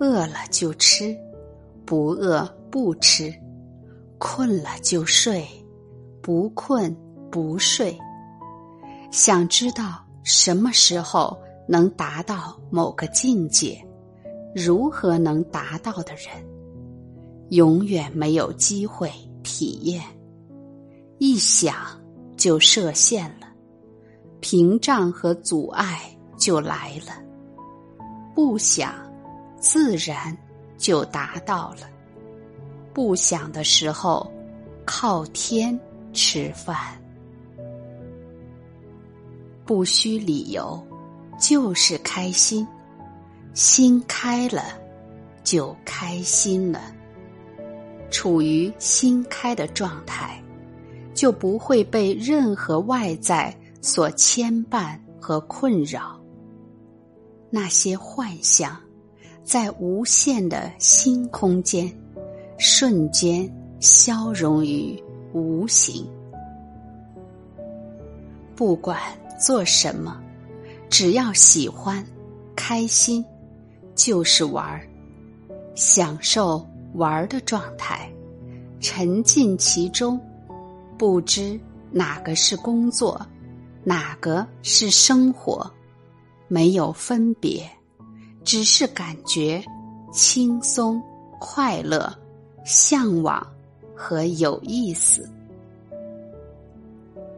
饿了就吃，不饿不吃；困了就睡，不困不睡。想知道什么时候能达到某个境界，如何能达到的人，永远没有机会体验。一想就设限了，屏障和阻碍就来了。不想，自然就达到了。不想的时候，靠天吃饭，不需理由，就是开心。心开了，就开心了。处于心开的状态，就不会被任何外在所牵绊和困扰。那些幻象，在无限的新空间，瞬间消融于无形。不管做什么，只要喜欢、开心，就是玩儿，享受玩儿的状态，沉浸其中，不知哪个是工作，哪个是生活。没有分别，只是感觉轻松、快乐、向往和有意思。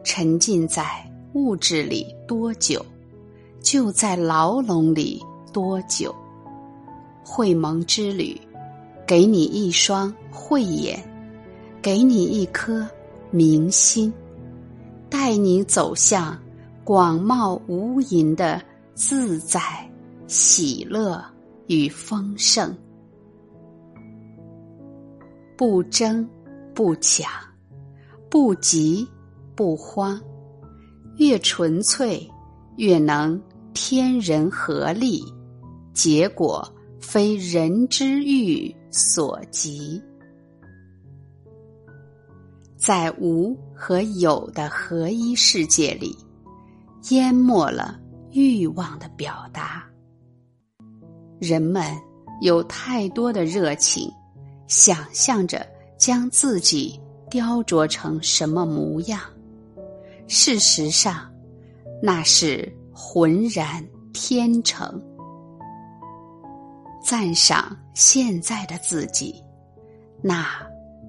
沉浸在物质里多久，就在牢笼里多久。会盟之旅，给你一双慧眼，给你一颗明心，带你走向广袤无垠的。自在、喜乐与丰盛，不争不抢，不急不慌，越纯粹越能天人合力，结果非人之欲所及。在无和有的合一世界里，淹没了。欲望的表达，人们有太多的热情，想象着将自己雕琢成什么模样。事实上，那是浑然天成。赞赏现在的自己，那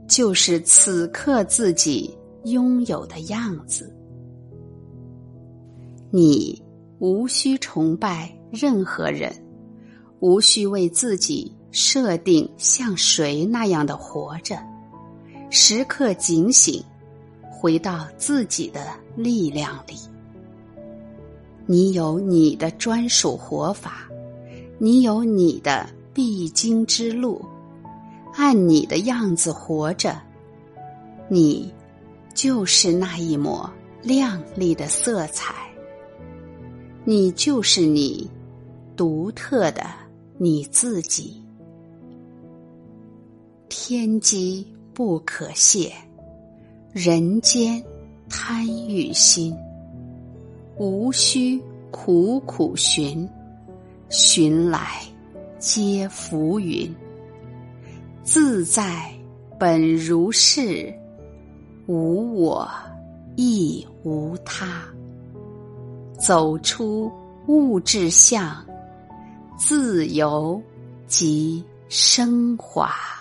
就是此刻自己拥有的样子。你。无需崇拜任何人，无需为自己设定像谁那样的活着，时刻警醒，回到自己的力量里。你有你的专属活法，你有你的必经之路，按你的样子活着，你就是那一抹亮丽的色彩。你就是你，独特的你自己。天机不可泄，人间贪欲心。无需苦苦寻，寻来皆浮云。自在本如是，无我亦无他。走出物质相，自由及升华。